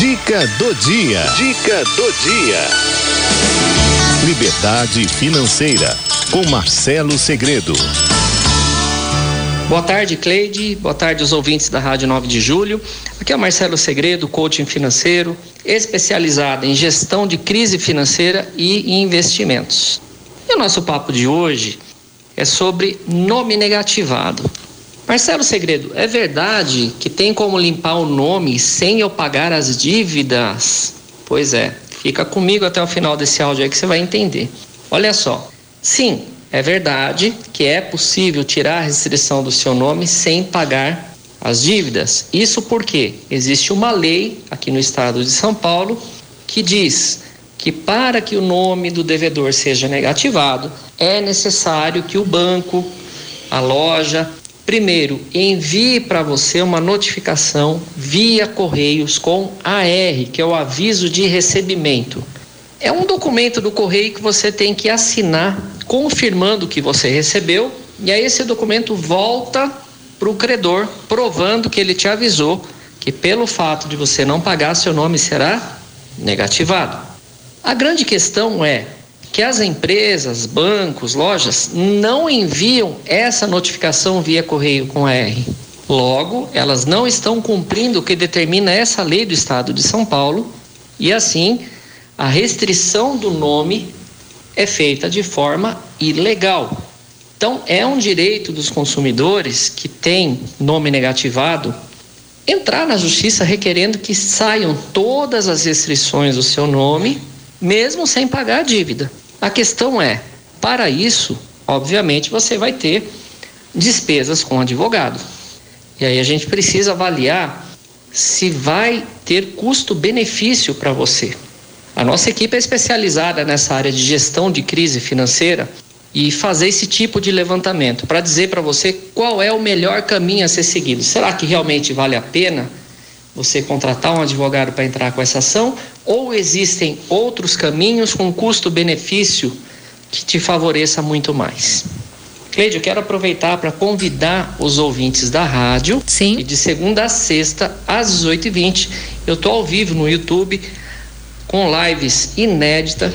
Dica do dia. Dica do dia. Liberdade financeira com Marcelo Segredo. Boa tarde, Cleide. Boa tarde aos ouvintes da Rádio 9 de Julho. Aqui é o Marcelo Segredo, coaching financeiro, especializado em gestão de crise financeira e investimentos. E o nosso papo de hoje é sobre nome negativado. Marcelo Segredo, é verdade que tem como limpar o nome sem eu pagar as dívidas? Pois é, fica comigo até o final desse áudio aí que você vai entender. Olha só, sim, é verdade que é possível tirar a restrição do seu nome sem pagar as dívidas. Isso porque existe uma lei aqui no estado de São Paulo que diz que para que o nome do devedor seja negativado, é necessário que o banco, a loja, primeiro envie para você uma notificação via correios com AR, que é o aviso de recebimento. É um documento do correio que você tem que assinar confirmando que você recebeu, e aí esse documento volta para o credor, provando que ele te avisou que pelo fato de você não pagar, seu nome será negativado. A grande questão é que as empresas, bancos, lojas não enviam essa notificação via correio com R. Logo, elas não estão cumprindo o que determina essa lei do Estado de São Paulo e assim a restrição do nome é feita de forma ilegal. Então, é um direito dos consumidores que têm nome negativado entrar na justiça requerendo que saiam todas as restrições do seu nome, mesmo sem pagar a dívida. A questão é, para isso, obviamente, você vai ter despesas com advogado. E aí a gente precisa avaliar se vai ter custo-benefício para você. A nossa equipe é especializada nessa área de gestão de crise financeira e fazer esse tipo de levantamento para dizer para você qual é o melhor caminho a ser seguido. Será que realmente vale a pena você contratar um advogado para entrar com essa ação ou existem outros caminhos com custo-benefício que te favoreça muito mais? Cleide, eu quero aproveitar para convidar os ouvintes da rádio. Sim. E de segunda a sexta, às 18h20, eu estou ao vivo no YouTube com lives inéditas,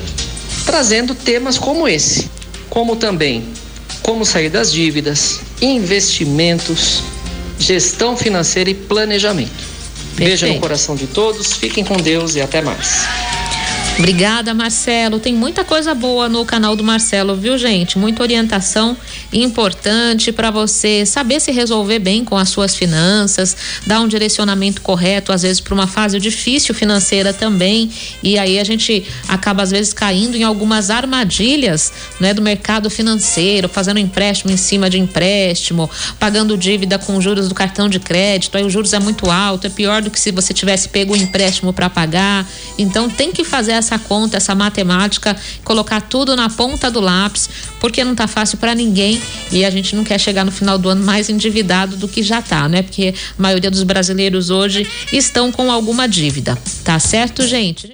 trazendo temas como esse, como também como sair das dívidas, investimentos, gestão financeira e planejamento. Beijo no coração de todos, fiquem com Deus e até mais. Obrigada, Marcelo. Tem muita coisa boa no canal do Marcelo, viu, gente? Muita orientação importante para você saber se resolver bem com as suas finanças, dar um direcionamento correto, às vezes para uma fase difícil financeira também. E aí a gente acaba às vezes caindo em algumas armadilhas, né, do mercado financeiro, fazendo empréstimo em cima de empréstimo, pagando dívida com juros do cartão de crédito. Aí o juros é muito alto, é pior do que se você tivesse pego o um empréstimo para pagar. Então tem que fazer essa conta, essa matemática, colocar tudo na ponta do lápis, porque não tá fácil para ninguém e a gente não quer chegar no final do ano mais endividado do que já tá, né? Porque a maioria dos brasileiros hoje estão com alguma dívida. Tá certo, gente?